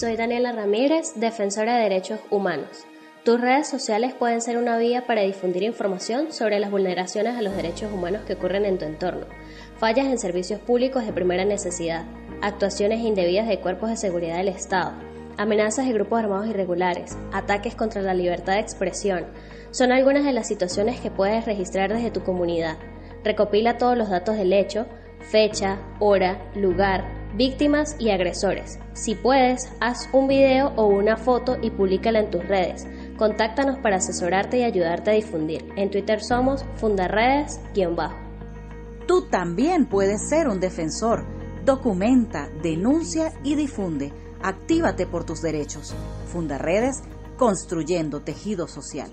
Soy Daniela Ramírez, defensora de derechos humanos. Tus redes sociales pueden ser una vía para difundir información sobre las vulneraciones a los derechos humanos que ocurren en tu entorno, fallas en servicios públicos de primera necesidad, actuaciones indebidas de cuerpos de seguridad del Estado, amenazas de grupos armados irregulares, ataques contra la libertad de expresión. Son algunas de las situaciones que puedes registrar desde tu comunidad. Recopila todos los datos del hecho, fecha, hora, lugar, víctimas y agresores. Si puedes, haz un video o una foto y públicala en tus redes. Contáctanos para asesorarte y ayudarte a difundir. En Twitter somos fundarredes-bajo. Tú también puedes ser un defensor. Documenta, denuncia y difunde. Actívate por tus derechos. Fundarredes, construyendo tejido social.